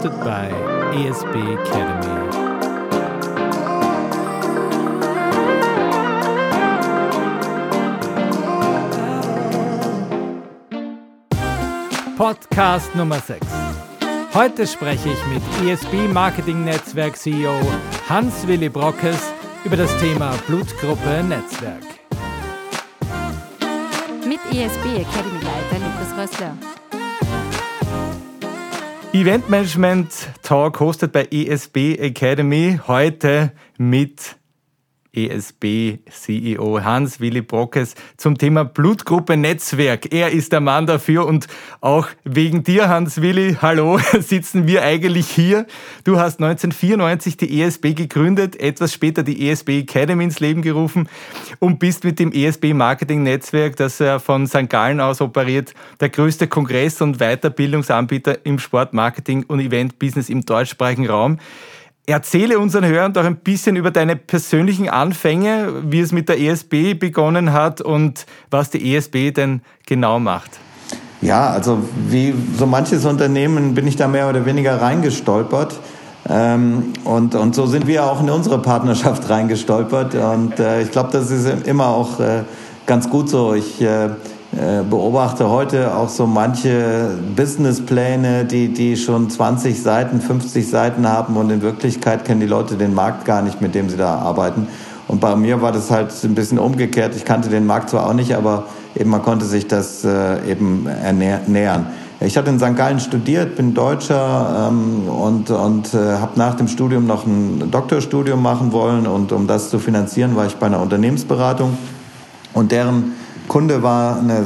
hosted by ESB Academy. Podcast Nummer 6. Heute spreche ich mit ESB Marketing Netzwerk CEO Hans-Willi Brockes über das Thema Blutgruppe Netzwerk. Mit ESB Academy Leiter Lukas Rössler. Eventmanagement Talk hostet bei ESB Academy heute mit ESB-CEO Hans-Willi Brockes zum Thema Blutgruppe Netzwerk. Er ist der Mann dafür und auch wegen dir, Hans-Willi, hallo, sitzen wir eigentlich hier. Du hast 1994 die ESB gegründet, etwas später die ESB Academy ins Leben gerufen und bist mit dem ESB Marketing Netzwerk, das von St. Gallen aus operiert, der größte Kongress- und Weiterbildungsanbieter im Sportmarketing und Eventbusiness im deutschsprachigen Raum. Erzähle unseren Hörern doch ein bisschen über deine persönlichen Anfänge, wie es mit der ESB begonnen hat und was die ESB denn genau macht. Ja, also wie so manches Unternehmen bin ich da mehr oder weniger reingestolpert. Ähm, und, und so sind wir auch in unsere Partnerschaft reingestolpert. Und äh, ich glaube, das ist immer auch äh, ganz gut so. Ich äh, beobachte heute auch so manche Businesspläne, die, die schon 20 Seiten, 50 Seiten haben und in Wirklichkeit kennen die Leute den Markt gar nicht, mit dem sie da arbeiten. Und bei mir war das halt ein bisschen umgekehrt. Ich kannte den Markt zwar auch nicht, aber eben man konnte sich das äh, eben nähern. Ich hatte in St. Gallen studiert, bin Deutscher ähm, und, und äh, habe nach dem Studium noch ein Doktorstudium machen wollen. Und um das zu finanzieren, war ich bei einer Unternehmensberatung. Und deren Kunde war eine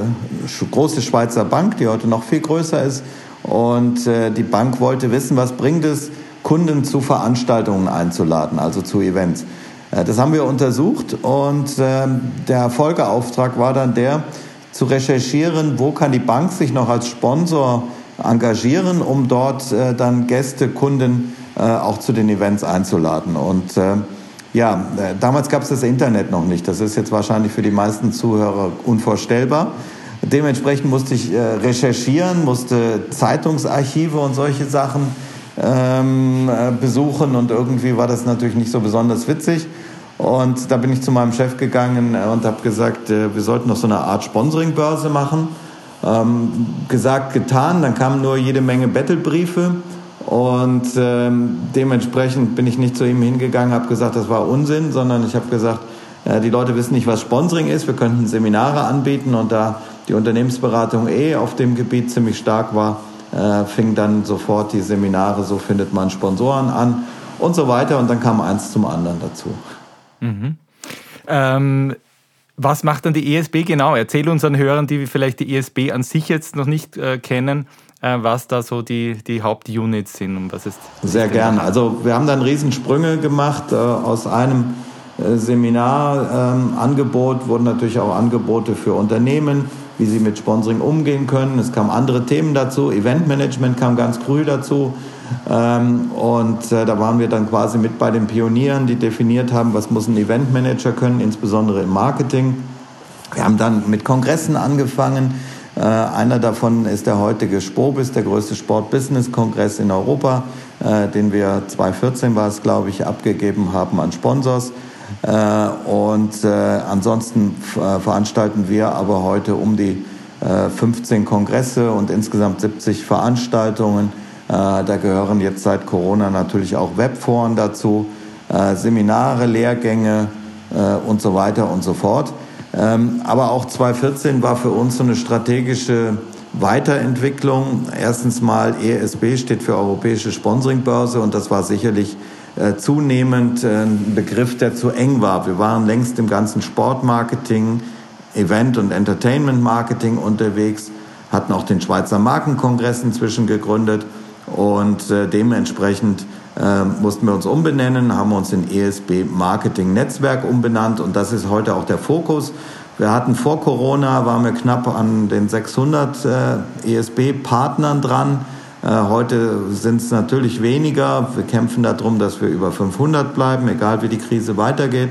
große Schweizer Bank, die heute noch viel größer ist. Und äh, die Bank wollte wissen, was bringt es, Kunden zu Veranstaltungen einzuladen, also zu Events. Äh, das haben wir untersucht und äh, der Folgeauftrag war dann der, zu recherchieren, wo kann die Bank sich noch als Sponsor engagieren, um dort äh, dann Gäste, Kunden äh, auch zu den Events einzuladen. Und äh, ja, äh, damals gab es das Internet noch nicht. Das ist jetzt wahrscheinlich für die meisten Zuhörer unvorstellbar. Dementsprechend musste ich äh, recherchieren, musste Zeitungsarchive und solche Sachen ähm, äh, besuchen und irgendwie war das natürlich nicht so besonders witzig. Und da bin ich zu meinem Chef gegangen und habe gesagt, wir sollten noch so eine Art Sponsoringbörse machen. Ähm, gesagt, getan, dann kamen nur jede Menge Battlebriefe. Und ähm, dementsprechend bin ich nicht zu ihm hingegangen, habe gesagt, das war Unsinn, sondern ich habe gesagt, äh, die Leute wissen nicht, was Sponsoring ist. Wir könnten Seminare anbieten und da die Unternehmensberatung eh auf dem Gebiet ziemlich stark war, äh, fing dann sofort die Seminare, so findet man Sponsoren an und so weiter. Und dann kam eins zum anderen dazu. Mhm. Ähm, was macht dann die ESB genau? Erzähl unseren Hörern, die vielleicht die ESB an sich jetzt noch nicht äh, kennen, was da so die, die Hauptunits sind und was ist. Sehr gerne. Also wir haben dann Riesensprünge gemacht äh, aus einem äh, Seminarangebot ähm, wurden natürlich auch Angebote für Unternehmen, wie sie mit Sponsoring umgehen können. Es kamen andere Themen dazu. Eventmanagement kam ganz früh dazu. Ähm, und äh, da waren wir dann quasi mit bei den Pionieren, die definiert haben, was muss ein Eventmanager können, insbesondere im Marketing. Wir haben dann mit Kongressen angefangen äh, einer davon ist der heutige Spobis, der größte Sport-Business-Kongress in Europa, äh, den wir 2014 war es, glaube ich, abgegeben haben an Sponsors. Äh, und ansonsten veranstalten wir aber heute um die 15 Kongresse und insgesamt 70 Veranstaltungen. Da gehören jetzt seit Corona natürlich auch Webforen dazu, Seminare, Lehrgänge und so weiter und so fort. Ähm, aber auch 2014 war für uns so eine strategische Weiterentwicklung. Erstens mal ESB steht für Europäische Sponsoringbörse und das war sicherlich äh, zunehmend äh, ein Begriff, der zu eng war. Wir waren längst im ganzen Sportmarketing, Event- und Entertainment-Marketing unterwegs, hatten auch den Schweizer Markenkongress inzwischen gegründet und äh, dementsprechend äh, mussten wir uns umbenennen, haben uns in ESB Marketing Netzwerk umbenannt und das ist heute auch der Fokus. Wir hatten vor Corona, waren wir knapp an den 600 äh, ESB-Partnern dran. Äh, heute sind es natürlich weniger. Wir kämpfen darum, dass wir über 500 bleiben, egal wie die Krise weitergeht.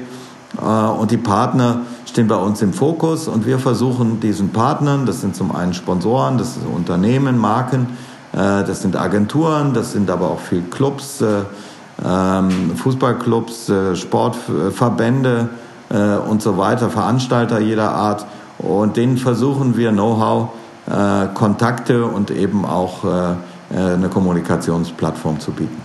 Äh, und die Partner stehen bei uns im Fokus und wir versuchen diesen Partnern, das sind zum einen Sponsoren, das sind Unternehmen, Marken, das sind Agenturen, das sind aber auch viel Clubs, ähm, Fußballclubs, Sportverbände und so weiter, Veranstalter jeder Art. Und denen versuchen wir Know-how, Kontakte und eben auch eine Kommunikationsplattform zu bieten.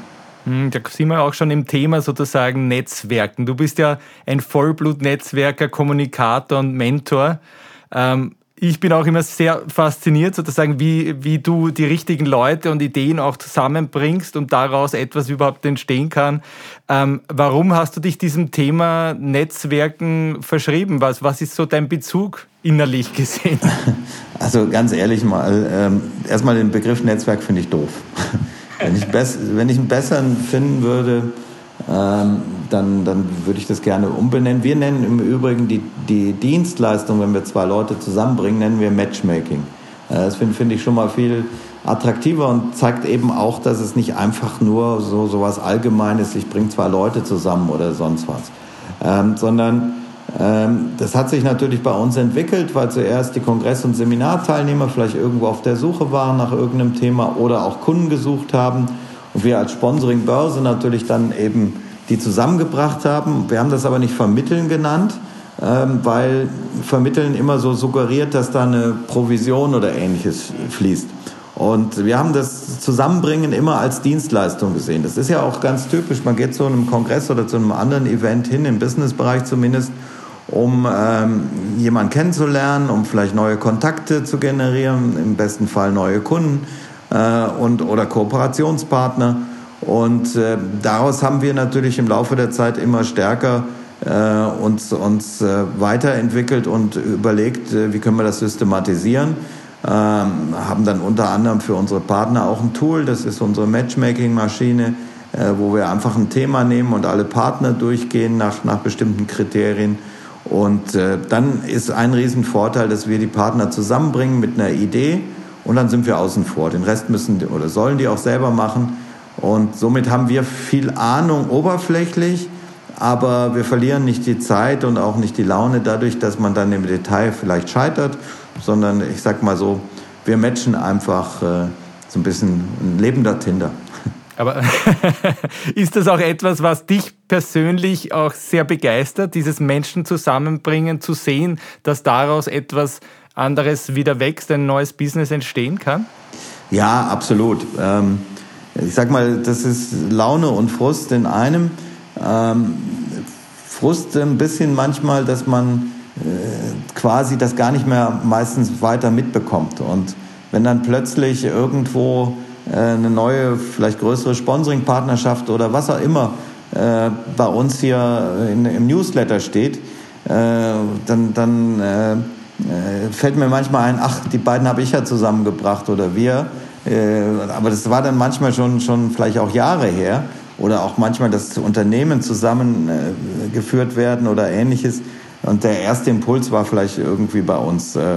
Hm, da sind wir auch schon im Thema sozusagen Netzwerken. Du bist ja ein Vollblut-Netzwerker, Kommunikator und Mentor. Ähm, ich bin auch immer sehr fasziniert, sozusagen, wie, wie du die richtigen Leute und Ideen auch zusammenbringst und daraus etwas überhaupt entstehen kann. Ähm, warum hast du dich diesem Thema Netzwerken verschrieben? Was, was ist so dein Bezug innerlich gesehen? Also ganz ehrlich mal, ähm, erstmal den Begriff Netzwerk finde ich doof. wenn, ich wenn ich einen besseren finden würde, ähm, dann, dann würde ich das gerne umbenennen. Wir nennen im Übrigen die, die Dienstleistung, wenn wir zwei Leute zusammenbringen, nennen wir Matchmaking. Äh, das finde find ich schon mal viel attraktiver und zeigt eben auch, dass es nicht einfach nur so, so was Allgemeines, ich bringe zwei Leute zusammen oder sonst was, ähm, sondern ähm, das hat sich natürlich bei uns entwickelt, weil zuerst die Kongress- und Seminarteilnehmer vielleicht irgendwo auf der Suche waren nach irgendeinem Thema oder auch Kunden gesucht haben und wir als Sponsoring-Börse natürlich dann eben die zusammengebracht haben. Wir haben das aber nicht vermitteln genannt, ähm, weil vermitteln immer so suggeriert, dass da eine Provision oder ähnliches fließt. Und wir haben das Zusammenbringen immer als Dienstleistung gesehen. Das ist ja auch ganz typisch. Man geht zu einem Kongress oder zu einem anderen Event hin, im Businessbereich zumindest, um ähm, jemanden kennenzulernen, um vielleicht neue Kontakte zu generieren, im besten Fall neue Kunden und, oder Kooperationspartner. Und äh, daraus haben wir natürlich im Laufe der Zeit immer stärker äh, uns, uns äh, weiterentwickelt und überlegt, äh, wie können wir das systematisieren. Ähm, haben dann unter anderem für unsere Partner auch ein Tool, das ist unsere Matchmaking-Maschine, äh, wo wir einfach ein Thema nehmen und alle Partner durchgehen nach, nach bestimmten Kriterien. Und äh, dann ist ein Riesenvorteil, dass wir die Partner zusammenbringen mit einer Idee und dann sind wir außen vor. Den Rest müssen oder sollen die auch selber machen. Und somit haben wir viel Ahnung oberflächlich, aber wir verlieren nicht die Zeit und auch nicht die Laune dadurch, dass man dann im Detail vielleicht scheitert, sondern ich sag mal so, wir matchen einfach äh, so ein bisschen ein lebender Tinder. Aber ist das auch etwas, was dich persönlich auch sehr begeistert, dieses Menschen zusammenbringen, zu sehen, dass daraus etwas anderes wieder wächst, ein neues Business entstehen kann? Ja, absolut. Ähm, ich sag mal, das ist Laune und Frust in einem. Ähm, Frust ein bisschen manchmal, dass man äh, quasi das gar nicht mehr meistens weiter mitbekommt. Und wenn dann plötzlich irgendwo äh, eine neue, vielleicht größere Sponsoring-Partnerschaft oder was auch immer äh, bei uns hier im Newsletter steht, dann, dann äh, fällt mir manchmal ein, ach, die beiden habe ich ja zusammengebracht oder wir. Äh, aber das war dann manchmal schon, schon vielleicht auch Jahre her. Oder auch manchmal, dass Unternehmen zusammengeführt äh, werden oder ähnliches. Und der erste Impuls war vielleicht irgendwie bei uns. Äh,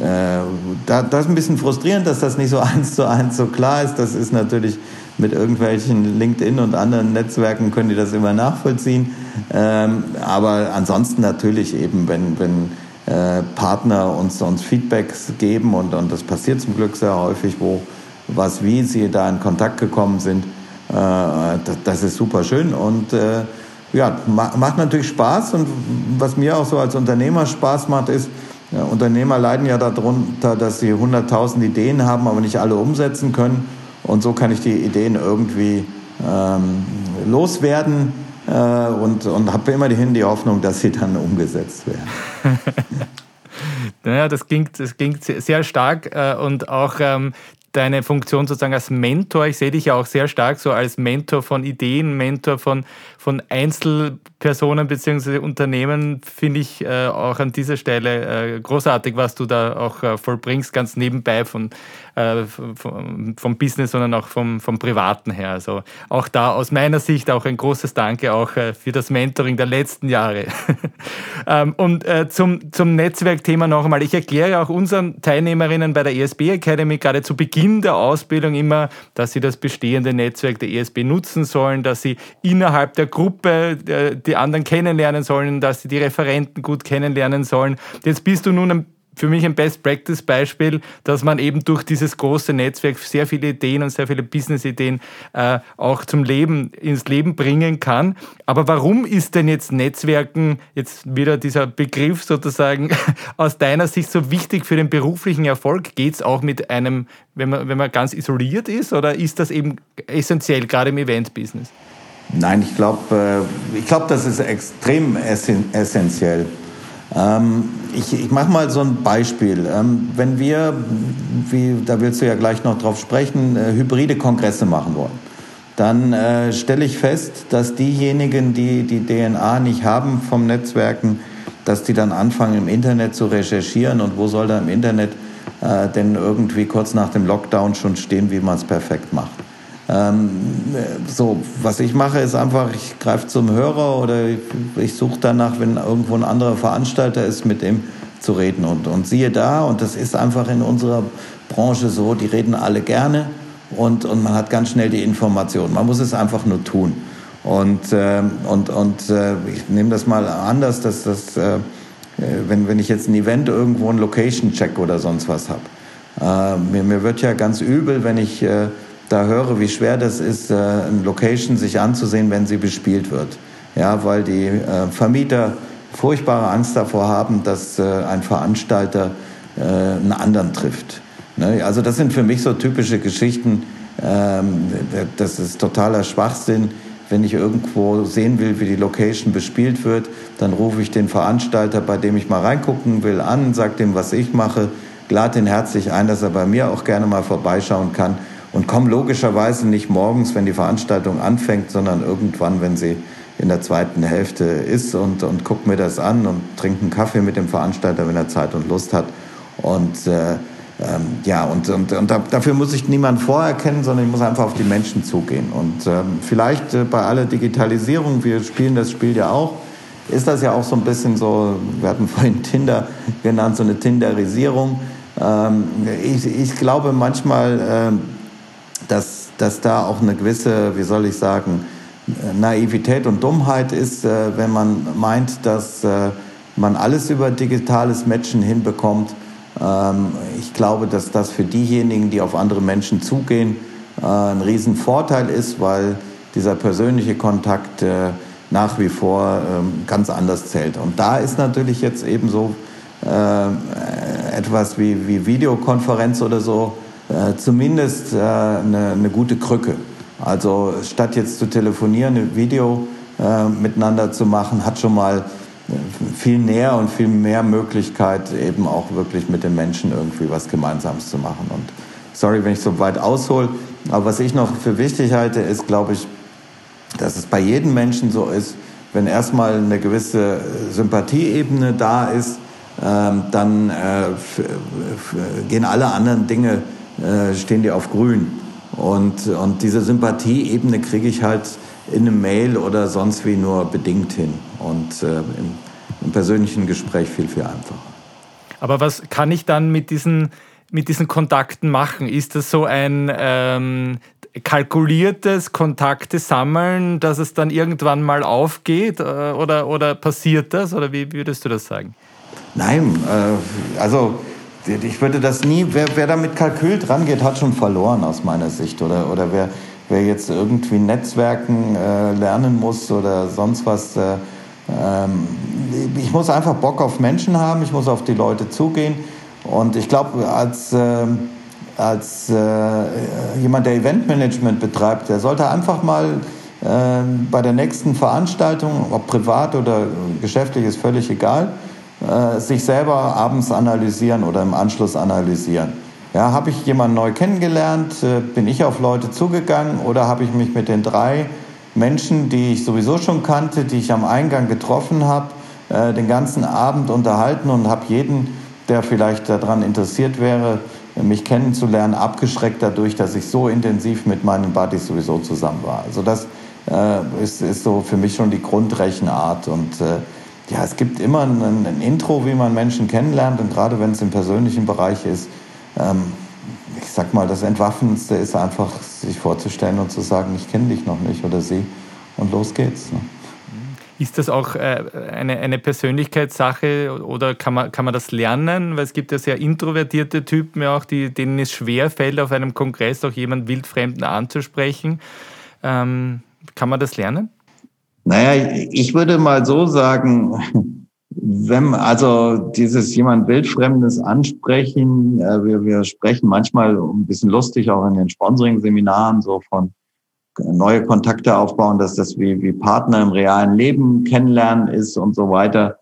äh, da, das ist ein bisschen frustrierend, dass das nicht so eins zu eins so klar ist. Das ist natürlich mit irgendwelchen LinkedIn und anderen Netzwerken können die das immer nachvollziehen. Ähm, aber ansonsten natürlich eben, wenn, wenn äh, Partner uns, uns Feedbacks geben und, und das passiert zum Glück sehr häufig, wo was wie sie da in Kontakt gekommen sind. Äh, das, das, ist super schön und äh, ja, macht natürlich Spaß und was mir auch so als Unternehmer Spaß macht, ist, ja, Unternehmer leiden ja darunter, dass sie 100.000 Ideen haben, aber nicht alle umsetzen können. Und so kann ich die Ideen irgendwie ähm, loswerden äh, und, und habe immer hin die Hoffnung, dass sie dann umgesetzt werden. naja, das klingt, das klingt sehr stark äh, und auch ähm, deine Funktion sozusagen als Mentor. Ich sehe dich ja auch sehr stark so als Mentor von Ideen, Mentor von, von Einzelpersonen bzw. Unternehmen, finde ich äh, auch an dieser Stelle äh, großartig, was du da auch äh, vollbringst, ganz nebenbei von, äh, vom, vom, Business, sondern auch vom, vom Privaten her. Also auch da aus meiner Sicht auch ein großes Danke auch äh, für das Mentoring der letzten Jahre. ähm, und äh, zum, zum Netzwerkthema noch einmal. Ich erkläre auch unseren Teilnehmerinnen bei der ESB Academy gerade zu Beginn der Ausbildung immer, dass sie das bestehende Netzwerk der ESB nutzen sollen, dass sie innerhalb der Gruppe äh, die anderen kennenlernen sollen, dass sie die Referenten gut kennenlernen sollen. Jetzt bist du nun ein für mich ein Best-Practice-Beispiel, dass man eben durch dieses große Netzwerk sehr viele Ideen und sehr viele Business-Ideen äh, auch zum Leben, ins Leben bringen kann. Aber warum ist denn jetzt Netzwerken, jetzt wieder dieser Begriff sozusagen, aus deiner Sicht so wichtig für den beruflichen Erfolg? Geht es auch mit einem, wenn man, wenn man ganz isoliert ist oder ist das eben essentiell, gerade im Event-Business? Nein, ich glaube, äh, ich glaub, das ist extrem essentiell. Ähm, ich, ich mache mal so ein Beispiel. Ähm, wenn wir, wie, da willst du ja gleich noch drauf sprechen, äh, hybride Kongresse machen wollen, dann äh, stelle ich fest, dass diejenigen, die die DNA nicht haben vom Netzwerken, dass die dann anfangen im Internet zu recherchieren und wo soll da im Internet äh, denn irgendwie kurz nach dem Lockdown schon stehen, wie man es perfekt macht. Ähm, so, was ich mache, ist einfach, ich greife zum Hörer oder ich, ich suche danach, wenn irgendwo ein anderer Veranstalter ist, mit dem zu reden. Und, und siehe da, und das ist einfach in unserer Branche so, die reden alle gerne und, und man hat ganz schnell die Information. Man muss es einfach nur tun. Und, äh, und, und äh, ich nehme das mal anders, dass das, äh, wenn, wenn ich jetzt ein Event irgendwo einen Location-Check oder sonst was habe. Äh, mir, mir wird ja ganz übel, wenn ich äh, da höre, wie schwer das ist, äh, eine Location sich anzusehen, wenn sie bespielt wird. Ja, weil die äh, Vermieter furchtbare Angst davor haben, dass äh, ein Veranstalter einen anderen trifft. Ne? Also das sind für mich so typische Geschichten. Ähm, das ist totaler Schwachsinn. Wenn ich irgendwo sehen will, wie die Location bespielt wird, dann rufe ich den Veranstalter, bei dem ich mal reingucken will, an, sage dem, was ich mache, lade ihn herzlich ein, dass er bei mir auch gerne mal vorbeischauen kann und komme logischerweise nicht morgens, wenn die Veranstaltung anfängt, sondern irgendwann, wenn sie in der zweiten Hälfte ist und, und gucke mir das an und trinke einen Kaffee mit dem Veranstalter, wenn er Zeit und Lust hat. Und äh, ähm, ja, und, und, und dafür muss ich niemanden vorerkennen, sondern ich muss einfach auf die Menschen zugehen. Und ähm, vielleicht äh, bei aller Digitalisierung, wir spielen das Spiel ja auch, ist das ja auch so ein bisschen so, wir hatten vorhin Tinder genannt, so eine Tinderisierung. Ähm, ich, ich glaube manchmal, äh, dass, dass da auch eine gewisse, wie soll ich sagen, Naivität und Dummheit ist, äh, wenn man meint, dass äh, man alles über digitales Matchen hinbekommt. Ähm, ich glaube, dass das für diejenigen, die auf andere Menschen zugehen, äh, ein Riesenvorteil ist, weil dieser persönliche Kontakt nach wie vor ähm, ganz anders zählt. Und da ist natürlich jetzt eben so etwas wie, wie Videokonferenz oder so äh, zumindest äh, eine, eine, gute Krücke. Also statt jetzt zu telefonieren, ein Video äh, miteinander zu machen, hat schon mal äh, viel näher und viel mehr Möglichkeit, eben auch wirklich mit den Menschen irgendwie was Gemeinsames zu machen. Und sorry, wenn ich so weit aushole, aber was ich noch für wichtig halte, ist, glaube ich, dass es bei jedem Menschen so ist, wenn erstmal eine gewisse Sympathieebene da ist, ähm, dann äh, gehen alle anderen Dinge äh, stehen die auf grün. Und, und diese Sympathieebene kriege ich halt in einem Mail oder sonst wie nur bedingt hin. Und äh, im, im persönlichen Gespräch viel, viel einfacher. Aber was kann ich dann mit diesen, mit diesen Kontakten machen? Ist das so ein ähm, kalkuliertes Kontakte sammeln, dass es dann irgendwann mal aufgeht? Äh, oder, oder passiert das? Oder wie würdest du das sagen? Nein, äh, also ich würde das nie, wer, wer da mit Kalkül dran geht, hat schon verloren aus meiner Sicht. Oder, oder wer, wer jetzt irgendwie Netzwerken äh, lernen muss oder sonst was. Äh, ähm, ich muss einfach Bock auf Menschen haben, ich muss auf die Leute zugehen. Und ich glaube, als, äh, als jemand, der Eventmanagement betreibt, der sollte einfach mal äh, bei der nächsten Veranstaltung, ob privat oder geschäftlich, ist völlig egal, äh, sich selber abends analysieren oder im Anschluss analysieren. Ja, habe ich jemanden neu kennengelernt? Äh, bin ich auf Leute zugegangen oder habe ich mich mit den drei Menschen, die ich sowieso schon kannte, die ich am Eingang getroffen habe, äh, den ganzen Abend unterhalten und habe jeden, der vielleicht daran interessiert wäre, mich kennenzulernen, abgeschreckt dadurch, dass ich so intensiv mit meinen Buddies sowieso zusammen war. Also das äh, ist, ist so für mich schon die Grundrechenart und äh, ja, es gibt immer ein, ein, Intro, wie man Menschen kennenlernt und gerade wenn es im persönlichen Bereich ist, ähm, ich sag mal, das Entwaffnendste ist einfach, sich vorzustellen und zu sagen, ich kenne dich noch nicht oder sie und los geht's. Ne? Ist das auch äh, eine, eine Persönlichkeitssache oder kann man, kann man das lernen? Weil es gibt ja sehr introvertierte Typen, ja auch, die, denen es schwer fällt, auf einem Kongress auch jemanden Wildfremden anzusprechen. Ähm, kann man das lernen? Naja, ich würde mal so sagen, wenn, also dieses jemand Wildfremdes ansprechen, äh, wir, wir sprechen manchmal ein bisschen lustig auch in den Sponsoring-Seminaren so von neue Kontakte aufbauen, dass das wie, wie Partner im realen Leben kennenlernen ist und so weiter.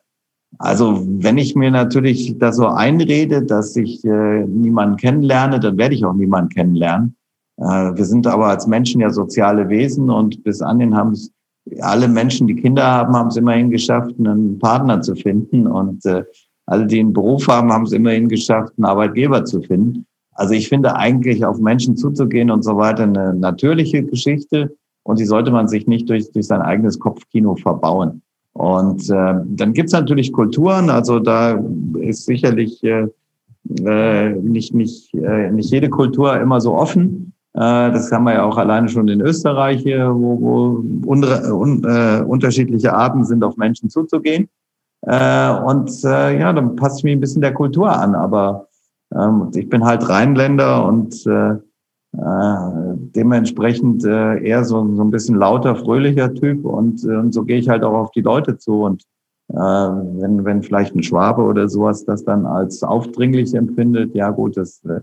Also wenn ich mir natürlich da so einrede, dass ich äh, niemanden kennenlerne, dann werde ich auch niemanden kennenlernen. Äh, wir sind aber als Menschen ja soziale Wesen und bis anhin haben es alle Menschen, die Kinder haben, haben es immerhin geschafft, einen Partner zu finden. Und äh, alle, die einen Beruf haben, haben es immerhin geschafft, einen Arbeitgeber zu finden. Also ich finde eigentlich auf Menschen zuzugehen und so weiter eine natürliche Geschichte. Und die sollte man sich nicht durch, durch sein eigenes Kopfkino verbauen. Und äh, dann gibt's natürlich Kulturen, also da ist sicherlich äh, äh, nicht, nicht, äh, nicht jede Kultur immer so offen. Äh, das haben wir ja auch alleine schon in Österreich hier, wo, wo un, un, äh, unterschiedliche Arten sind, auf Menschen zuzugehen. Äh, und äh, ja, dann passt ich mich ein bisschen der Kultur an. Aber ähm, ich bin halt Rheinländer und äh, äh, dementsprechend äh, eher so, so ein bisschen lauter, fröhlicher Typ. Und, äh, und so gehe ich halt auch auf die Leute zu. Und äh, wenn, wenn vielleicht ein Schwabe oder sowas das dann als aufdringlich empfindet, ja gut, das äh,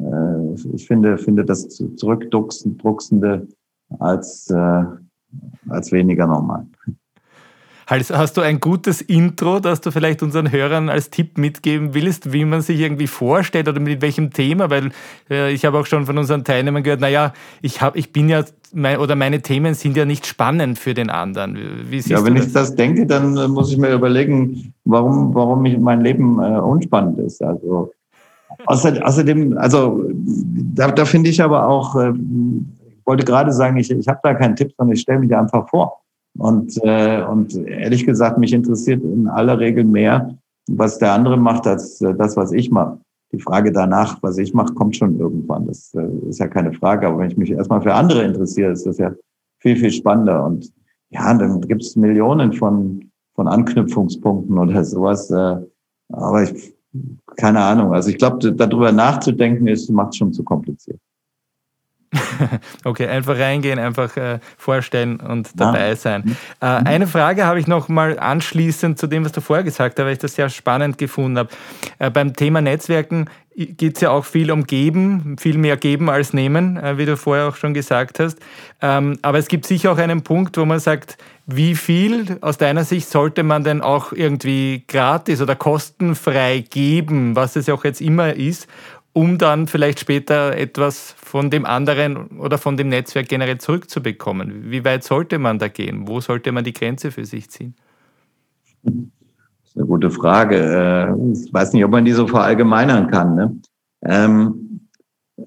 äh, ich finde, finde das Zurückdrucksende als, äh, als weniger normal. Hast du ein gutes Intro, das du vielleicht unseren Hörern als Tipp mitgeben willst, wie man sich irgendwie vorstellt oder mit welchem Thema? Weil äh, ich habe auch schon von unseren Teilnehmern gehört, naja, ich, hab, ich bin ja, mein, oder meine Themen sind ja nicht spannend für den anderen. Ja, wenn das? ich das denke, dann muss ich mir überlegen, warum, warum ich, mein Leben äh, unspannend ist. Also Außerdem, also da, da finde ich aber auch, äh, ich wollte gerade sagen, ich, ich habe da keinen Tipp, sondern ich stelle mich einfach vor. Und, äh, und ehrlich gesagt, mich interessiert in aller Regel mehr, was der andere macht, als äh, das, was ich mache. Die Frage danach, was ich mache, kommt schon irgendwann. Das äh, ist ja keine Frage. Aber wenn ich mich erstmal für andere interessiere, ist das ja viel, viel spannender. Und ja, dann gibt es Millionen von, von Anknüpfungspunkten oder sowas. Äh, aber ich keine Ahnung. Also ich glaube, darüber nachzudenken ist, macht schon zu kompliziert. okay, einfach reingehen, einfach äh, vorstellen und dabei ah. sein. Mhm. Äh, eine Frage habe ich noch mal anschließend zu dem, was du vorher gesagt hast, weil ich das sehr spannend gefunden habe. Äh, beim Thema Netzwerken geht es ja auch viel um Geben, viel mehr Geben als Nehmen, äh, wie du vorher auch schon gesagt hast. Ähm, aber es gibt sicher auch einen Punkt, wo man sagt, wie viel aus deiner Sicht sollte man denn auch irgendwie gratis oder kostenfrei geben, was es ja auch jetzt immer ist, um dann vielleicht später etwas von dem anderen oder von dem Netzwerk generell zurückzubekommen? Wie weit sollte man da gehen? Wo sollte man die Grenze für sich ziehen? Das ist eine gute Frage. Äh, ich weiß nicht, ob man die so verallgemeinern kann. Ne? Ähm,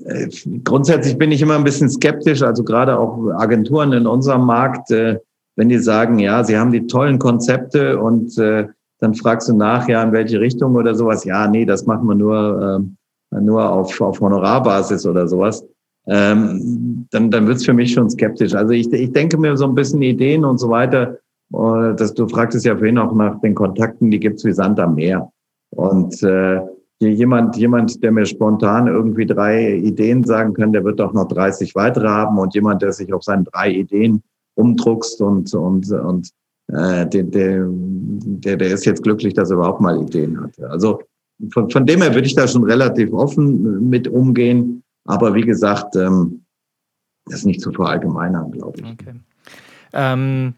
äh, grundsätzlich bin ich immer ein bisschen skeptisch, also gerade auch Agenturen in unserem Markt, äh, wenn die sagen, ja, sie haben die tollen Konzepte und dann fragst du nach, ja, in welche Richtung oder sowas. Ja, nee, das machen wir nur ähm, nur auf, auf Honorarbasis oder sowas, ähm, dann, dann wird's für mich schon skeptisch. Also ich, ich denke mir so ein bisschen Ideen und so weiter, äh, dass du fragtest ja vorhin auch nach den Kontakten, die gibt's wie Sand am Meer. Und äh, jemand, jemand, der mir spontan irgendwie drei Ideen sagen kann, der wird auch noch 30 weitere haben und jemand, der sich auf seinen drei Ideen umdruckst und, und, und äh, der, der, der, der ist jetzt glücklich, dass er überhaupt mal Ideen hat. Also von, von dem her würde ich da schon relativ offen mit umgehen. Aber wie gesagt, ähm, das ist nicht zu verallgemeinern, glaube ich. Okay. Ähm,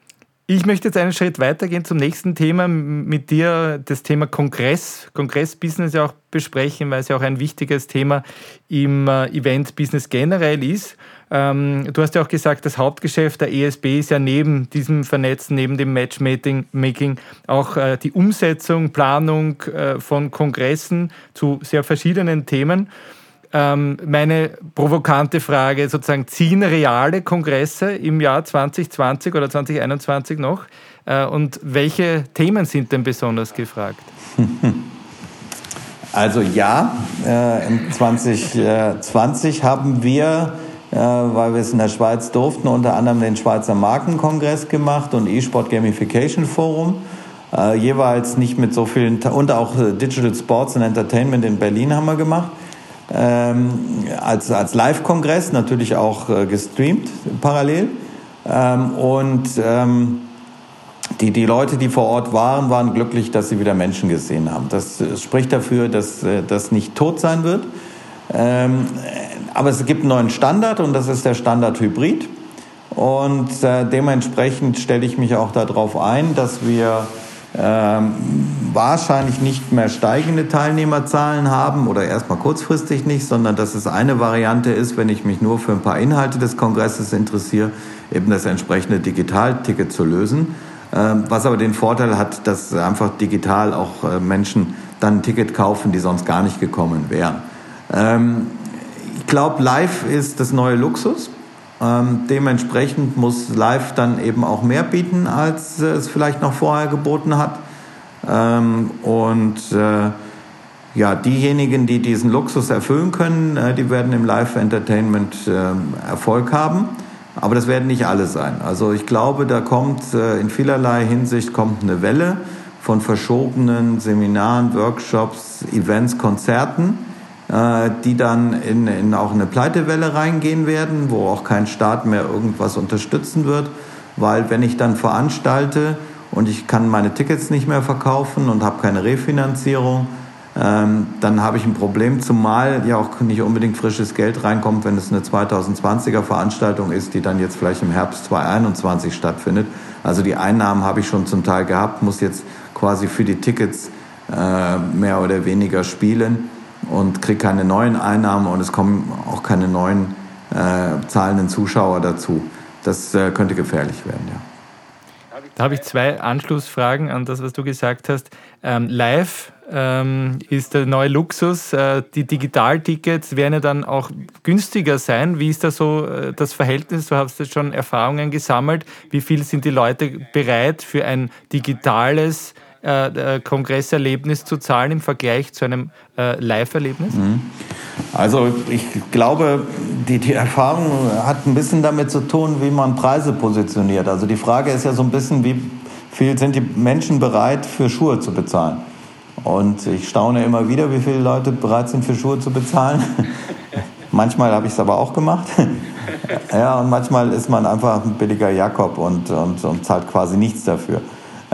ich möchte jetzt einen Schritt weitergehen zum nächsten Thema, mit dir das Thema Kongress, Kongressbusiness ja auch besprechen, weil es ja auch ein wichtiges Thema im äh, Event-Business generell ist. Ähm, du hast ja auch gesagt, das Hauptgeschäft der ESB ist ja neben diesem Vernetzen, neben dem Matchmaking auch äh, die Umsetzung, Planung äh, von Kongressen zu sehr verschiedenen Themen. Ähm, meine provokante Frage, sozusagen, ziehen reale Kongresse im Jahr 2020 oder 2021 noch? Äh, und welche Themen sind denn besonders gefragt? Also ja, äh, im 2020 haben wir äh, weil wir es in der Schweiz durften, unter anderem den Schweizer Markenkongress gemacht und eSport Gamification Forum. Äh, jeweils nicht mit so vielen, und auch äh, Digital Sports and Entertainment in Berlin haben wir gemacht. Ähm, als als Live-Kongress, natürlich auch äh, gestreamt parallel. Ähm, und ähm, die, die Leute, die vor Ort waren, waren glücklich, dass sie wieder Menschen gesehen haben. Das äh, spricht dafür, dass äh, das nicht tot sein wird. Ähm, aber es gibt einen neuen Standard und das ist der Standard Hybrid. Und äh, dementsprechend stelle ich mich auch darauf ein, dass wir wahrscheinlich nicht mehr steigende Teilnehmerzahlen haben oder erstmal kurzfristig nicht, sondern dass es eine Variante ist, wenn ich mich nur für ein paar Inhalte des Kongresses interessiere, eben das entsprechende Digitalticket zu lösen. Ähm, was aber den Vorteil hat, dass einfach digital auch äh, Menschen dann ein Ticket kaufen, die sonst gar nicht gekommen wären. Ähm, ich glaube, live ist das neue Luxus. Ähm, dementsprechend muss Live dann eben auch mehr bieten, als es vielleicht noch vorher geboten hat. Ähm, und äh, ja, diejenigen, die diesen Luxus erfüllen können, äh, die werden im Live-Entertainment äh, Erfolg haben. Aber das werden nicht alle sein. Also ich glaube, da kommt äh, in vielerlei Hinsicht kommt eine Welle von verschobenen Seminaren, Workshops, Events, Konzerten die dann in, in auch eine Pleitewelle reingehen werden, wo auch kein Staat mehr irgendwas unterstützen wird, weil wenn ich dann veranstalte und ich kann meine Tickets nicht mehr verkaufen und habe keine Refinanzierung, ähm, dann habe ich ein Problem, zumal ja auch nicht unbedingt frisches Geld reinkommt, wenn es eine 2020er Veranstaltung ist, die dann jetzt vielleicht im Herbst 2021 stattfindet. Also die Einnahmen habe ich schon zum Teil gehabt, muss jetzt quasi für die Tickets äh, mehr oder weniger spielen und kriege keine neuen Einnahmen und es kommen auch keine neuen äh, zahlenden Zuschauer dazu. Das äh, könnte gefährlich werden, ja. Da habe ich zwei Anschlussfragen an das, was du gesagt hast. Ähm, live ähm, ist der neue Luxus. Äh, die Digitaltickets werden ja dann auch günstiger sein. Wie ist da so äh, das Verhältnis? Du hast jetzt schon Erfahrungen gesammelt. Wie viel sind die Leute bereit für ein digitales äh, Kongresserlebnis zu zahlen im Vergleich zu einem äh, Live-Erlebnis? Mhm. Also ich glaube, die, die Erfahrung hat ein bisschen damit zu tun, wie man Preise positioniert. Also die Frage ist ja so ein bisschen, wie viel sind die Menschen bereit, für Schuhe zu bezahlen? Und ich staune immer wieder, wie viele Leute bereit sind, für Schuhe zu bezahlen. manchmal habe ich es aber auch gemacht. ja, und manchmal ist man einfach ein billiger Jakob und, und, und zahlt quasi nichts dafür.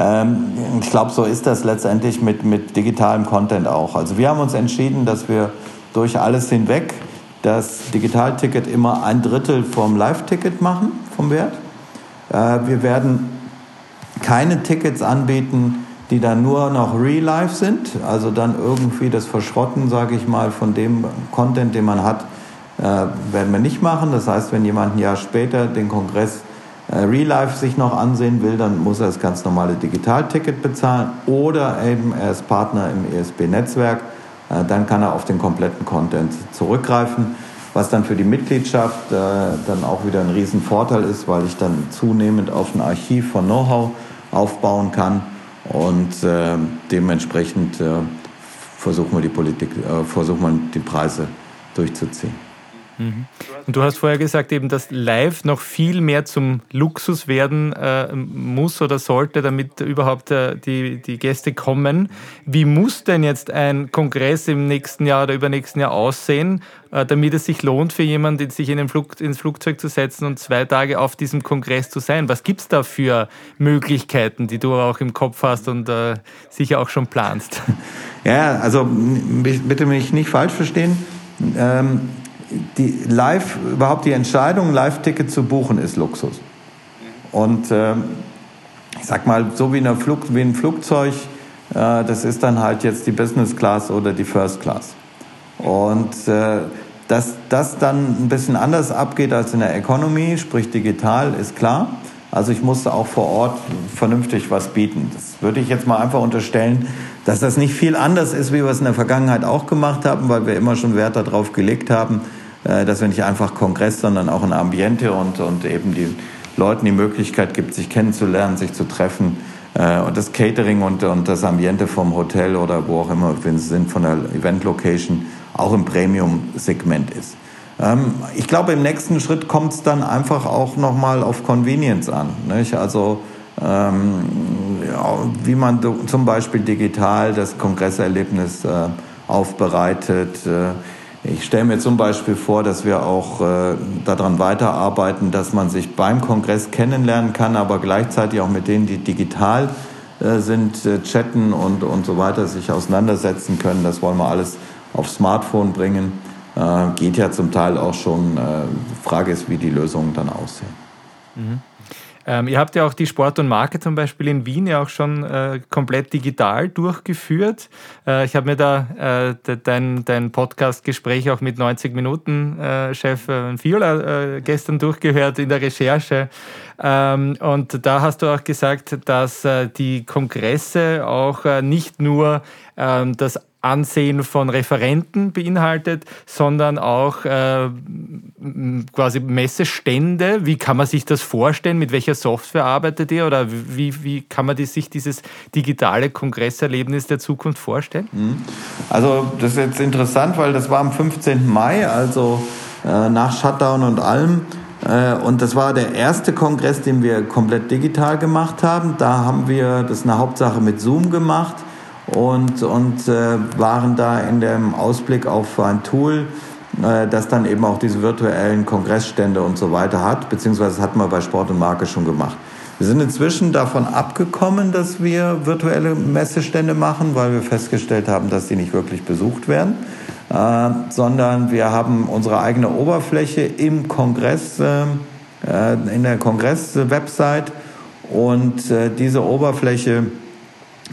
Ähm, ich glaube, so ist das letztendlich mit, mit digitalem Content auch. Also wir haben uns entschieden, dass wir durch alles hinweg das Digitalticket immer ein Drittel vom Live-Ticket machen, vom Wert. Äh, wir werden keine Tickets anbieten, die dann nur noch real-life sind, also dann irgendwie das Verschrotten, sage ich mal, von dem Content, den man hat, äh, werden wir nicht machen. Das heißt, wenn jemand ein Jahr später den Kongress Real Life sich noch ansehen will, dann muss er das ganz normale Digitalticket bezahlen oder eben er ist Partner im ESB-Netzwerk. Äh, dann kann er auf den kompletten Content zurückgreifen, was dann für die Mitgliedschaft äh, dann auch wieder ein Riesenvorteil ist, weil ich dann zunehmend auf ein Archiv von Know-how aufbauen kann und dementsprechend versuchen wir die Politik, versuchen wir die Preise durchzuziehen. Mhm. Und du hast vorher gesagt, eben, dass Live noch viel mehr zum Luxus werden äh, muss oder sollte, damit überhaupt äh, die, die Gäste kommen. Wie muss denn jetzt ein Kongress im nächsten Jahr oder übernächsten Jahr aussehen, äh, damit es sich lohnt für jemanden, sich in den Flug, ins Flugzeug zu setzen und zwei Tage auf diesem Kongress zu sein? Was gibt es da für Möglichkeiten, die du auch im Kopf hast und äh, sicher auch schon planst? Ja, also bitte mich nicht falsch verstehen. Ähm, die live, überhaupt die Entscheidung, Live-Ticket zu buchen, ist Luxus. Und äh, ich sag mal, so wie, eine Flug, wie ein Flugzeug, äh, das ist dann halt jetzt die Business Class oder die First Class. Und äh, dass das dann ein bisschen anders abgeht als in der Economy, sprich digital, ist klar. Also ich musste auch vor Ort vernünftig was bieten. Das würde ich jetzt mal einfach unterstellen, dass das nicht viel anders ist, wie wir es in der Vergangenheit auch gemacht haben, weil wir immer schon Wert darauf gelegt haben, dass wir nicht einfach Kongress, sondern auch ein Ambiente und, und eben die Leuten die Möglichkeit gibt, sich kennenzulernen, sich zu treffen. Äh, und das Catering und, und das Ambiente vom Hotel oder wo auch immer wir sind, von der Event-Location, auch im Premium-Segment ist. Ähm, ich glaube, im nächsten Schritt kommt es dann einfach auch nochmal auf Convenience an. Nicht? Also ähm, ja, wie man zum Beispiel digital das Kongresserlebnis äh, aufbereitet. Äh, ich stelle mir zum Beispiel vor, dass wir auch äh, daran weiterarbeiten, dass man sich beim Kongress kennenlernen kann, aber gleichzeitig auch mit denen, die digital äh, sind, äh, chatten und, und so weiter, sich auseinandersetzen können. Das wollen wir alles auf Smartphone bringen. Äh, geht ja zum Teil auch schon. Äh, Frage ist, wie die Lösungen dann aussehen. Mhm. Ähm, ihr habt ja auch die Sport und Marke zum Beispiel in Wien ja auch schon äh, komplett digital durchgeführt. Äh, ich habe mir da äh, dein, dein Podcast-Gespräch auch mit 90 Minuten-Chef äh, Viola äh, gestern durchgehört in der Recherche. Ähm, und da hast du auch gesagt, dass äh, die Kongresse auch nicht nur ähm, das Ansehen von Referenten beinhaltet, sondern auch äh, quasi Messestände. Wie kann man sich das vorstellen? Mit welcher Software arbeitet ihr oder wie, wie kann man die, sich dieses digitale Kongresserlebnis der Zukunft vorstellen? Mhm. Also das ist jetzt interessant, weil das war am 15. Mai, also äh, nach Shutdown und allem. Äh, und das war der erste Kongress, den wir komplett digital gemacht haben. Da haben wir das eine Hauptsache mit Zoom gemacht und, und äh, waren da in dem Ausblick auf ein Tool, äh, das dann eben auch diese virtuellen Kongressstände und so weiter hat, beziehungsweise das hatten wir bei Sport und Marke schon gemacht. Wir sind inzwischen davon abgekommen, dass wir virtuelle Messestände machen, weil wir festgestellt haben, dass die nicht wirklich besucht werden, äh, sondern wir haben unsere eigene Oberfläche im Kongress, äh, äh in der Kongress-Website und äh, diese Oberfläche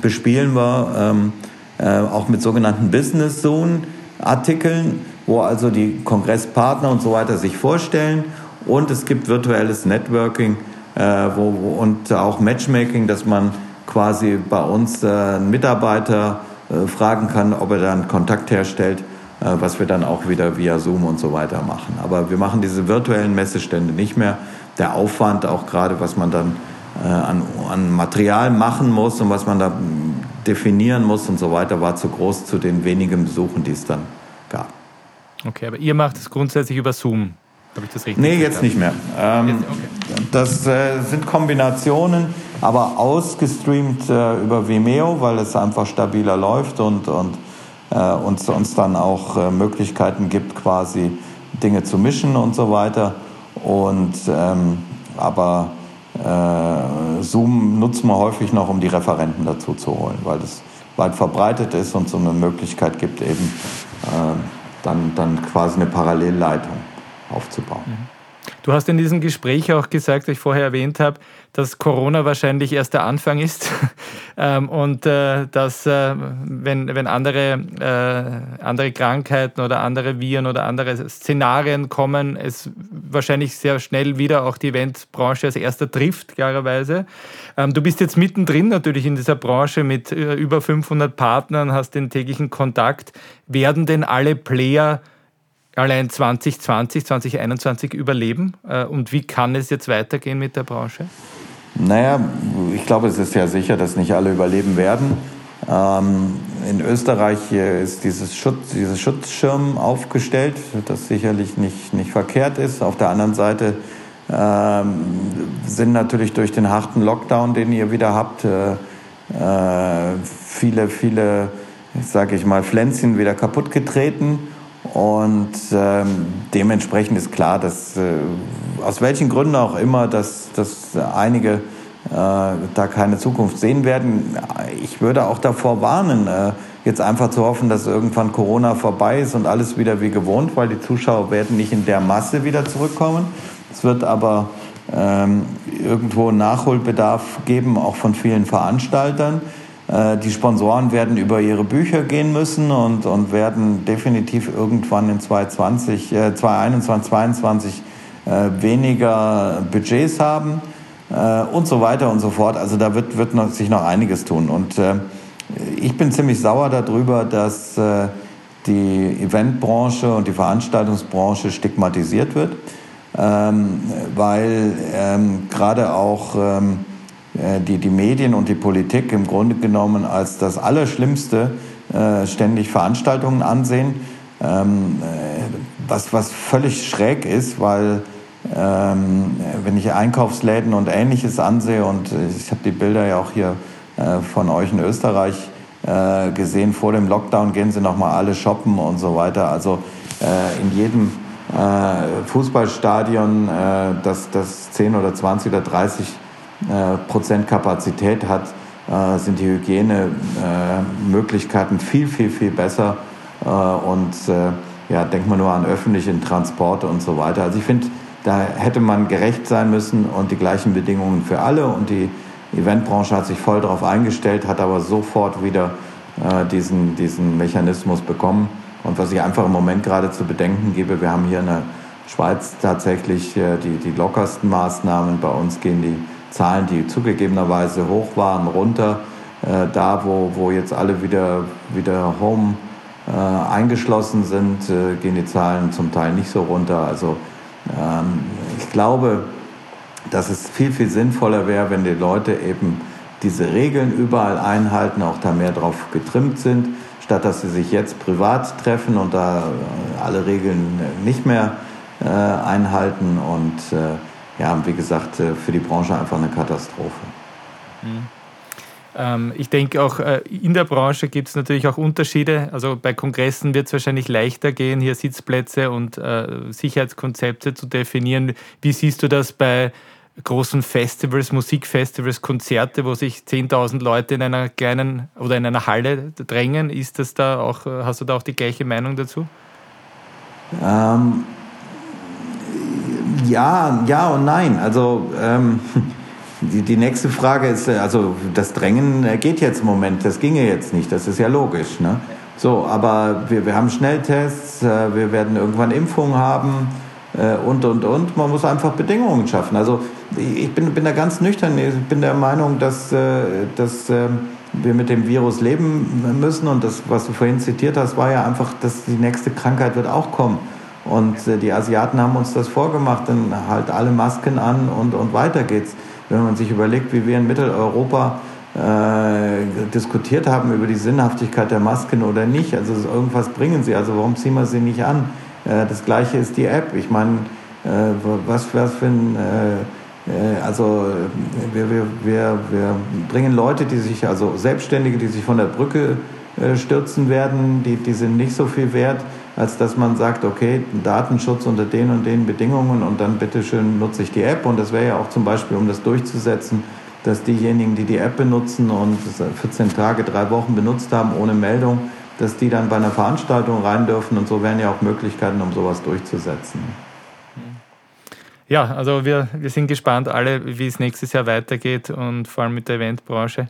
bespielen wir ähm, äh, auch mit sogenannten Business Zone Artikeln, wo also die Kongresspartner und so weiter sich vorstellen. Und es gibt virtuelles Networking äh, wo, wo, und auch Matchmaking, dass man quasi bei uns äh, einen Mitarbeiter äh, fragen kann, ob er dann Kontakt herstellt, äh, was wir dann auch wieder via Zoom und so weiter machen. Aber wir machen diese virtuellen Messestände nicht mehr. Der Aufwand, auch gerade was man dann an, an Material machen muss und was man da definieren muss und so weiter, war zu groß zu den wenigen Besuchen, die es dann gab. Okay, aber ihr macht es grundsätzlich über Zoom. Habe ich das richtig Nee, jetzt nicht mehr. Ähm, okay. Das äh, sind Kombinationen, aber ausgestreamt äh, über Vimeo, weil es einfach stabiler läuft und, und äh, uns, uns dann auch äh, Möglichkeiten gibt, quasi Dinge zu mischen und so weiter. Und ähm, aber äh, Zoom nutzen wir häufig noch, um die Referenten dazu zu holen, weil das weit verbreitet ist und so eine Möglichkeit gibt, eben äh, dann, dann quasi eine Parallelleitung aufzubauen. Mhm. Du hast in diesem Gespräch auch gesagt, was ich vorher erwähnt habe, dass Corona wahrscheinlich erst der Anfang ist ähm, und äh, dass, äh, wenn, wenn andere, äh, andere Krankheiten oder andere Viren oder andere Szenarien kommen, es wahrscheinlich sehr schnell wieder auch die Eventbranche als erster trifft, klarerweise. Ähm, du bist jetzt mittendrin natürlich in dieser Branche mit über 500 Partnern, hast den täglichen Kontakt. Werden denn alle Player allein 2020, 2021 überleben? Äh, und wie kann es jetzt weitergehen mit der Branche? Naja, ich glaube, es ist ja sicher, dass nicht alle überleben werden. Ähm, in Österreich ist dieses, Schutz, dieses Schutzschirm aufgestellt, das sicherlich nicht, nicht verkehrt ist. Auf der anderen Seite ähm, sind natürlich durch den harten Lockdown, den ihr wieder habt, äh, äh, viele, viele, sage ich mal, Pflänzchen wieder kaputt getreten. Und ähm, dementsprechend ist klar, dass äh, aus welchen Gründen auch immer, dass, dass einige äh, da keine Zukunft sehen werden. Ich würde auch davor warnen, äh, jetzt einfach zu hoffen, dass irgendwann Corona vorbei ist und alles wieder wie gewohnt, weil die Zuschauer werden nicht in der Masse wieder zurückkommen. Es wird aber ähm, irgendwo Nachholbedarf geben, auch von vielen Veranstaltern. Äh, die Sponsoren werden über ihre Bücher gehen müssen und, und werden definitiv irgendwann in 2020, äh, 2021, 2022 äh, weniger Budgets haben äh, und so weiter und so fort. Also da wird, wird noch, sich noch einiges tun. Und äh, ich bin ziemlich sauer darüber, dass äh, die Eventbranche und die Veranstaltungsbranche stigmatisiert wird, ähm, weil ähm, gerade auch ähm, äh, die, die Medien und die Politik im Grunde genommen als das Allerschlimmste äh, ständig Veranstaltungen ansehen. Ähm, äh, was, was völlig schräg ist, weil ähm, wenn ich Einkaufsläden und ähnliches ansehe und ich habe die Bilder ja auch hier äh, von euch in Österreich äh, gesehen, vor dem Lockdown gehen sie nochmal alle shoppen und so weiter. Also äh, in jedem äh, Fußballstadion, äh, das, das 10 oder 20 oder 30 äh, Prozent Kapazität hat, sind die Hygienemöglichkeiten viel, viel, viel besser. und ja, denkt man nur an öffentlichen Transporte und so weiter. Also ich finde, da hätte man gerecht sein müssen und die gleichen Bedingungen für alle. Und die Eventbranche hat sich voll darauf eingestellt, hat aber sofort wieder äh, diesen, diesen Mechanismus bekommen. Und was ich einfach im Moment gerade zu bedenken gebe, wir haben hier in der Schweiz tatsächlich äh, die, die lockersten Maßnahmen. Bei uns gehen die Zahlen, die zugegebenerweise hoch waren, runter. Äh, da, wo, wo jetzt alle wieder, wieder home äh, eingeschlossen sind, äh, gehen die Zahlen zum Teil nicht so runter. Also ähm, ich glaube, dass es viel, viel sinnvoller wäre, wenn die Leute eben diese Regeln überall einhalten, auch da mehr drauf getrimmt sind, statt dass sie sich jetzt privat treffen und da äh, alle Regeln nicht mehr äh, einhalten. Und äh, ja, wie gesagt, äh, für die Branche einfach eine Katastrophe. Mhm. Ähm, ich denke auch äh, in der Branche gibt es natürlich auch Unterschiede. Also bei Kongressen wird es wahrscheinlich leichter gehen, hier Sitzplätze und äh, Sicherheitskonzepte zu definieren. Wie siehst du das bei großen Festivals, Musikfestivals, Konzerte, wo sich 10.000 Leute in einer kleinen oder in einer Halle drängen? Ist das da auch, hast du da auch die gleiche Meinung dazu? Ähm, ja, ja und nein. Also ähm, die, die nächste Frage ist, also das Drängen geht jetzt im Moment, das ginge jetzt nicht, das ist ja logisch. Ne? So, aber wir, wir haben Schnelltests, äh, wir werden irgendwann Impfungen haben äh, und, und, und. Man muss einfach Bedingungen schaffen. Also ich bin, bin da ganz nüchtern. Ich bin der Meinung, dass, äh, dass wir mit dem Virus leben müssen. Und das, was du vorhin zitiert hast, war ja einfach, dass die nächste Krankheit wird auch kommen. Und die Asiaten haben uns das vorgemacht, dann halt alle Masken an und, und weiter geht's wenn man sich überlegt, wie wir in Mitteleuropa äh, diskutiert haben über die Sinnhaftigkeit der Masken oder nicht. Also irgendwas bringen sie. Also warum ziehen wir sie nicht an? Äh, das gleiche ist die App. Ich meine, äh, was, was für ein... Äh, äh, also wir, wir, wir, wir bringen Leute, die sich, also Selbstständige, die sich von der Brücke äh, stürzen werden, die, die sind nicht so viel wert als dass man sagt, okay, Datenschutz unter den und den Bedingungen und dann bitteschön nutze ich die App. Und das wäre ja auch zum Beispiel, um das durchzusetzen, dass diejenigen, die die App benutzen und 14 Tage, drei Wochen benutzt haben ohne Meldung, dass die dann bei einer Veranstaltung rein dürfen. Und so wären ja auch Möglichkeiten, um sowas durchzusetzen. Ja, also wir, wir sind gespannt alle, wie es nächstes Jahr weitergeht und vor allem mit der Eventbranche.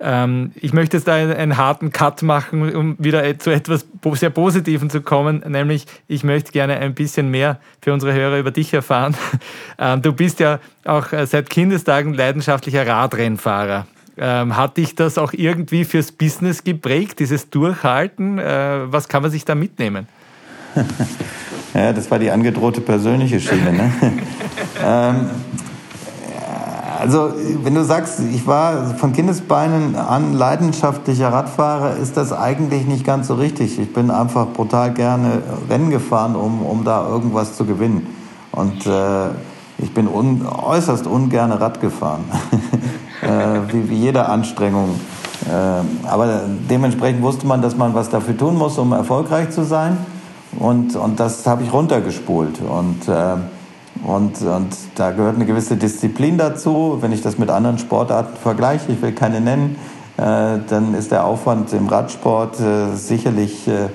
Ähm, ich möchte jetzt da einen, einen, harten Cut machen, um wieder zu etwas sehr Positiven zu kommen, nämlich ich möchte gerne ein bisschen mehr für unsere Hörer über dich erfahren. Ähm, du bist ja auch äh, seit Kindestagen leidenschaftlicher Radrennfahrer. Ähm, hat dich das auch irgendwie fürs Business geprägt, dieses Durchhalten? Äh, was kann man sich da mitnehmen? Ja, das war die angedrohte persönliche Schiene. Ne? ähm, also, wenn du sagst, ich war von Kindesbeinen an leidenschaftlicher Radfahrer, ist das eigentlich nicht ganz so richtig. Ich bin einfach brutal gerne Rennen gefahren, um, um da irgendwas zu gewinnen. Und äh, ich bin un, äußerst ungern Rad gefahren. äh, wie, wie jede Anstrengung. Äh, aber dementsprechend wusste man, dass man was dafür tun muss, um erfolgreich zu sein. Und, und das habe ich runtergespult. Und, äh, und, und da gehört eine gewisse Disziplin dazu. Wenn ich das mit anderen Sportarten vergleiche, ich will keine nennen, äh, dann ist der Aufwand im Radsport äh, sicherlich äh,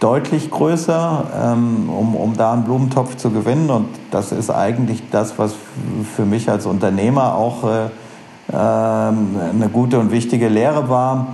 deutlich größer, ähm, um, um da einen Blumentopf zu gewinnen. Und das ist eigentlich das, was für mich als Unternehmer auch äh, ähm, eine gute und wichtige Lehre war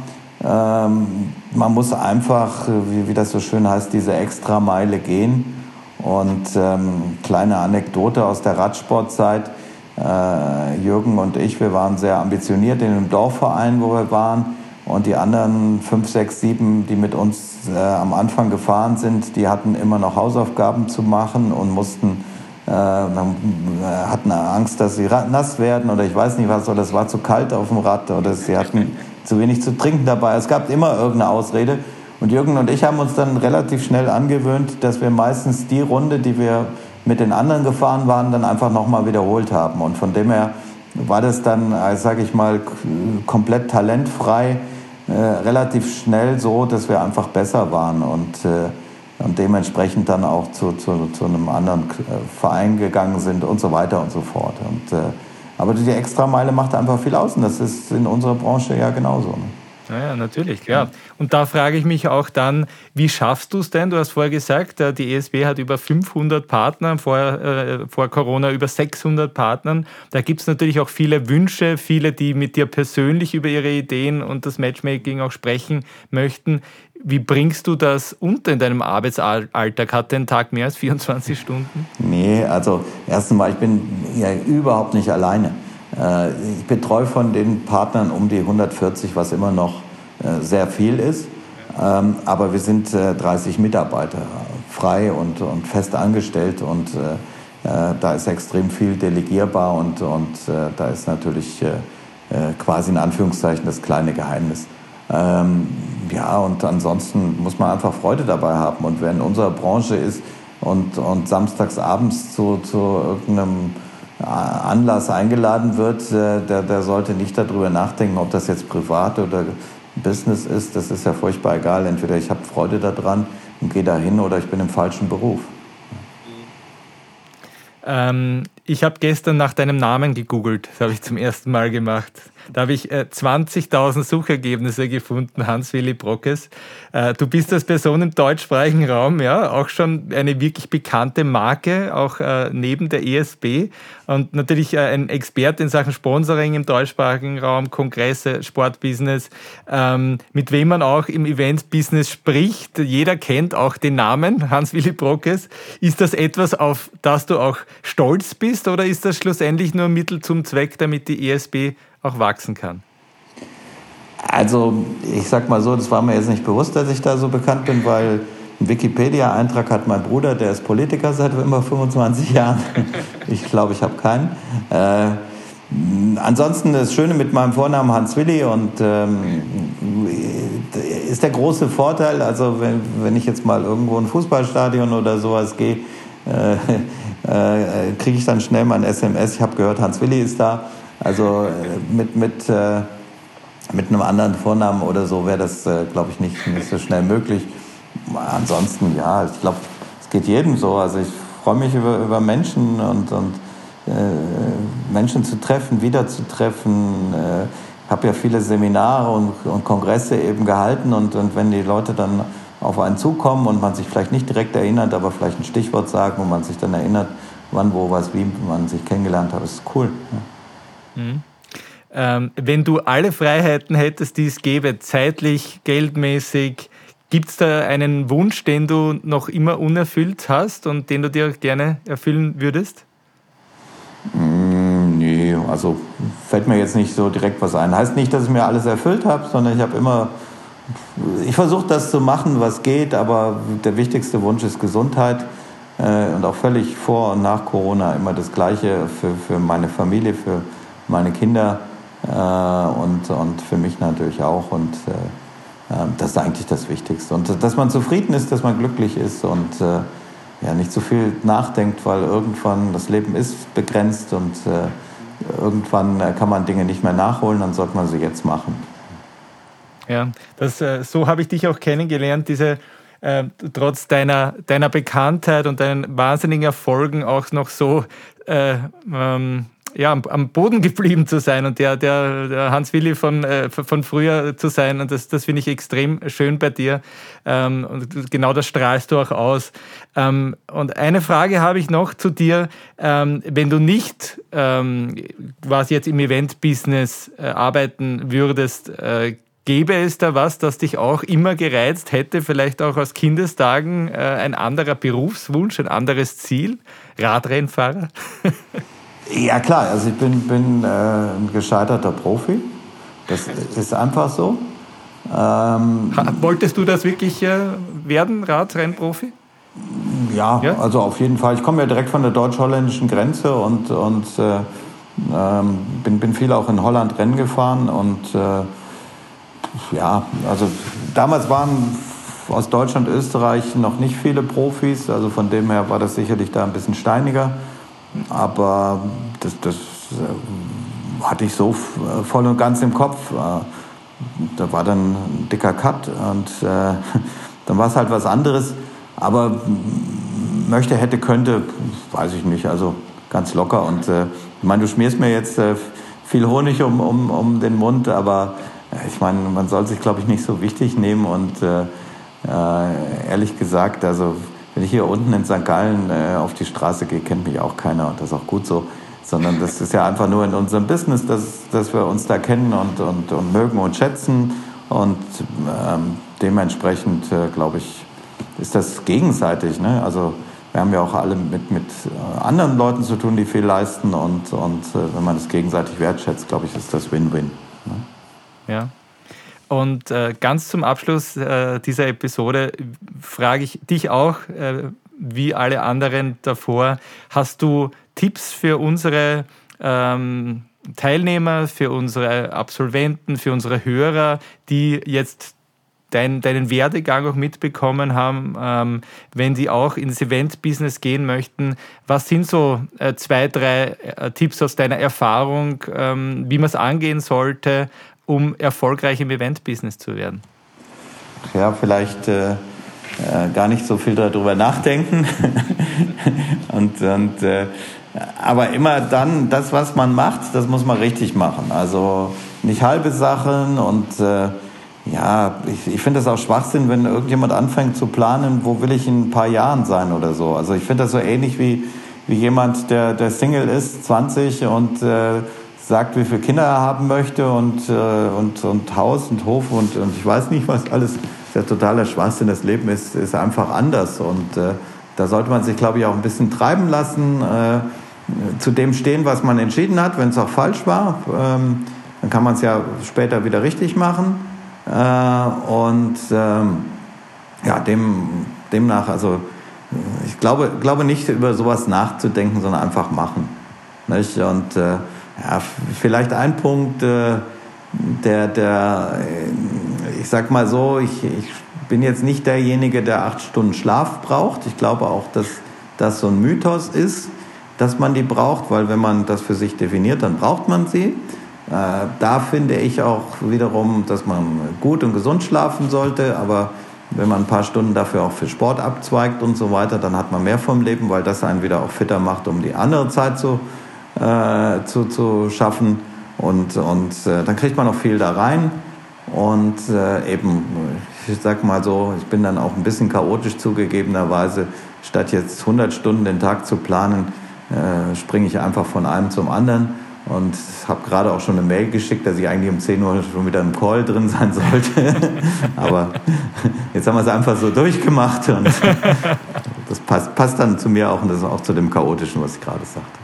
ähm, man muss einfach, wie, wie das so schön heißt, diese Extrameile gehen. Und ähm, kleine Anekdote aus der Radsportzeit. Äh, Jürgen und ich, wir waren sehr ambitioniert in dem Dorfverein, wo wir waren. Und die anderen fünf, sechs, sieben, die mit uns äh, am Anfang gefahren sind, die hatten immer noch Hausaufgaben zu machen und mussten, äh, hatten Angst, dass sie nass werden oder ich weiß nicht was, oder es war zu kalt auf dem Rad oder sie hatten zu wenig zu trinken dabei. Es gab immer irgendeine Ausrede. Und Jürgen und ich haben uns dann relativ schnell angewöhnt, dass wir meistens die Runde, die wir mit den anderen gefahren waren, dann einfach nochmal wiederholt haben. Und von dem her war das dann, äh, sage ich mal, komplett talentfrei, äh, relativ schnell so, dass wir einfach besser waren und, äh, und dementsprechend dann auch zu, zu, zu einem anderen äh, Verein gegangen sind und so weiter und so fort. Und, äh, aber die Extrameile macht einfach viel aus und das ist in unserer Branche ja genauso. Ne? Ja, natürlich, klar. Und da frage ich mich auch dann, wie schaffst du es denn? Du hast vorher gesagt, äh, die ESB hat über 500 Partner, vor, äh, vor Corona über 600 Partnern. Da gibt es natürlich auch viele Wünsche, viele, die mit dir persönlich über ihre Ideen und das Matchmaking auch sprechen möchten. Wie bringst du das unter in deinem Arbeitsalltag? Hat der Tag mehr als 24 Stunden? Nee, also erstens mal, ich bin ja überhaupt nicht alleine. Äh, ich betreue von den Partnern um die 140, was immer noch äh, sehr viel ist. Ähm, aber wir sind 30 äh, Mitarbeiter, frei und, und fest angestellt und da ist extrem viel delegierbar und, und da ist natürlich quasi in Anführungszeichen das kleine Geheimnis. Ähm, ja, und ansonsten muss man einfach Freude dabei haben. Und wer in unserer Branche ist und, und samstags abends zu, zu irgendeinem Anlass eingeladen wird, äh, der, der sollte nicht darüber nachdenken, ob das jetzt privat oder Business ist. Das ist ja furchtbar egal. Entweder ich habe Freude daran und gehe dahin oder ich bin im falschen Beruf. Ähm, ich habe gestern nach deinem Namen gegoogelt. Das habe ich zum ersten Mal gemacht. Da habe ich äh, 20.000 Suchergebnisse gefunden, Hans-Willi Brockes. Äh, du bist als Person im deutschsprachigen Raum ja auch schon eine wirklich bekannte Marke, auch äh, neben der ESB und natürlich äh, ein Experte in Sachen Sponsoring im deutschsprachigen Raum, Kongresse, Sportbusiness, ähm, mit wem man auch im Event-Business spricht. Jeder kennt auch den Namen Hans-Willi Brockes. Ist das etwas, auf das du auch stolz bist oder ist das schlussendlich nur Mittel zum Zweck, damit die ESB auch wachsen kann? Also ich sag mal so, das war mir jetzt nicht bewusst, dass ich da so bekannt bin, weil einen Wikipedia-Eintrag hat mein Bruder, der ist Politiker seit immer 25 Jahren. Ich glaube, ich habe keinen. Äh, ansonsten das Schöne mit meinem Vornamen Hans Willi und ähm, ist der große Vorteil, also wenn, wenn ich jetzt mal irgendwo in ein Fußballstadion oder sowas gehe, äh, äh, kriege ich dann schnell mal ein SMS, ich habe gehört, Hans Willi ist da. Also äh, mit, mit, äh, mit einem anderen Vornamen oder so wäre das, äh, glaube ich, nicht, nicht so schnell möglich. Ansonsten, ja, ich glaube, es geht jedem so. Also ich freue mich über, über Menschen und, und äh, Menschen zu treffen, wiederzutreffen. Äh, habe ja viele Seminare und, und Kongresse eben gehalten und, und wenn die Leute dann auf einen zukommen und man sich vielleicht nicht direkt erinnert, aber vielleicht ein Stichwort sagen, wo man sich dann erinnert, wann, wo, was, wie man sich kennengelernt hat, ist cool. Ja. Mhm. Ähm, wenn du alle Freiheiten hättest, die es gäbe, zeitlich, geldmäßig, gibt es da einen Wunsch, den du noch immer unerfüllt hast und den du dir gerne erfüllen würdest? Mm, nee, also fällt mir jetzt nicht so direkt was ein. Heißt nicht, dass ich mir alles erfüllt habe, sondern ich habe immer, ich versuche das zu machen, was geht, aber der wichtigste Wunsch ist Gesundheit äh, und auch völlig vor und nach Corona immer das Gleiche für, für meine Familie, für meine Kinder äh, und, und für mich natürlich auch. Und äh, äh, das ist eigentlich das Wichtigste. Und dass man zufrieden ist, dass man glücklich ist und äh, ja, nicht zu so viel nachdenkt, weil irgendwann das Leben ist begrenzt und äh, irgendwann äh, kann man Dinge nicht mehr nachholen, dann sollte man sie jetzt machen. Ja, das, so habe ich dich auch kennengelernt, diese trotz deiner, deiner Bekanntheit und deinen wahnsinnigen Erfolgen auch noch so äh, ähm, ja, am, Boden geblieben zu sein und der, der, der Hans-Willi von, äh, von früher zu sein. Und das, das finde ich extrem schön bei dir. Ähm, und genau das strahlst du auch aus. Ähm, und eine Frage habe ich noch zu dir. Ähm, wenn du nicht ähm, quasi jetzt im Event-Business äh, arbeiten würdest, äh, Gäbe es da was, das dich auch immer gereizt hätte, vielleicht auch aus Kindestagen äh, ein anderer Berufswunsch, ein anderes Ziel? Radrennfahrer? Ja klar, also ich bin, bin äh, ein gescheiterter Profi. Das ist einfach so. Ähm, Wolltest du das wirklich äh, werden, Radrennprofi? Ja, ja, also auf jeden Fall. Ich komme ja direkt von der deutsch-holländischen Grenze und, und äh, ähm, bin, bin viel auch in Holland Rennen gefahren. Und äh, ja, also damals waren aus Deutschland, Österreich noch nicht viele Profis. Also von dem her war das sicherlich da ein bisschen steiniger. Aber das, das äh, hatte ich so voll und ganz im Kopf. Äh, da war dann ein dicker Cut und äh, dann war es halt was anderes. Aber möchte, hätte, könnte, weiß ich nicht. Also ganz locker. Und äh, ich meine, du schmierst mir jetzt äh, viel Honig um, um, um den Mund, aber äh, ich meine, man soll sich, glaube ich, nicht so wichtig nehmen. Und äh, äh, ehrlich gesagt, also wenn ich hier unten in St. Gallen äh, auf die Straße gehe, kennt mich auch keiner und das ist auch gut so. Sondern das ist ja einfach nur in unserem Business, dass, dass wir uns da kennen und, und, und mögen und schätzen. Und ähm, dementsprechend, äh, glaube ich, ist das gegenseitig. Ne? Also wir haben ja auch alle mit, mit äh, anderen Leuten zu tun, die viel leisten. Und, und äh, wenn man das gegenseitig wertschätzt, glaube ich, ist das Win-Win. Ja. Und äh, ganz zum Abschluss äh, dieser Episode frage ich dich auch, äh, wie alle anderen davor, hast du Tipps für unsere ähm, Teilnehmer, für unsere Absolventen, für unsere Hörer, die jetzt dein, deinen Werdegang auch mitbekommen haben, ähm, wenn die auch ins Event-Business gehen möchten. Was sind so äh, zwei, drei äh, Tipps aus deiner Erfahrung, ähm, wie man es angehen sollte, um erfolgreich im Event-Business zu werden? Ja, vielleicht äh, äh, gar nicht so viel darüber nachdenken. und, und, äh, aber immer dann, das, was man macht, das muss man richtig machen. Also nicht halbe Sachen und äh, ja, ich, ich finde das auch Schwachsinn, wenn irgendjemand anfängt zu planen, wo will ich in ein paar Jahren sein oder so. Also ich finde das so ähnlich wie, wie jemand, der, der Single ist, 20 und äh, sagt, wie viele Kinder er haben möchte und, äh, und, und Haus und Hof und, und ich weiß nicht was alles. Das ist ja totaler Schwachsinn. Das Leben ist, ist einfach anders und äh, da sollte man sich, glaube ich, auch ein bisschen treiben lassen, äh, zu dem stehen, was man entschieden hat, wenn es auch falsch war. Ähm, dann kann man es ja später wieder richtig machen. Äh, und ähm, ja, dem, demnach, also ich glaube, glaube nicht über sowas nachzudenken, sondern einfach machen. Nicht? Und äh, ja, vielleicht ein Punkt, äh, der, der, äh, ich sag mal so, ich, ich bin jetzt nicht derjenige, der acht Stunden Schlaf braucht. Ich glaube auch, dass das so ein Mythos ist, dass man die braucht, weil wenn man das für sich definiert, dann braucht man sie. Äh, da finde ich auch wiederum, dass man gut und gesund schlafen sollte, aber wenn man ein paar Stunden dafür auch für Sport abzweigt und so weiter, dann hat man mehr vom Leben, weil das einen wieder auch fitter macht, um die andere Zeit zu äh, zu, zu schaffen. Und, und äh, dann kriegt man auch viel da rein. Und äh, eben, ich sag mal so, ich bin dann auch ein bisschen chaotisch zugegebenerweise. Statt jetzt 100 Stunden den Tag zu planen, äh, springe ich einfach von einem zum anderen. Und habe gerade auch schon eine Mail geschickt, dass ich eigentlich um 10 Uhr schon wieder im Call drin sein sollte. Aber jetzt haben wir es einfach so durchgemacht und das passt, passt dann zu mir auch und das ist auch zu dem Chaotischen, was ich gerade sagte.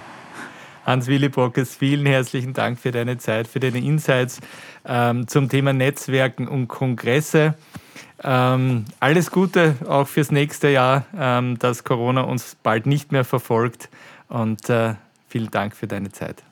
Hans-Willi Brockes, vielen herzlichen Dank für deine Zeit, für deine Insights ähm, zum Thema Netzwerken und Kongresse. Ähm, alles Gute auch fürs nächste Jahr, ähm, dass Corona uns bald nicht mehr verfolgt und äh, vielen Dank für deine Zeit.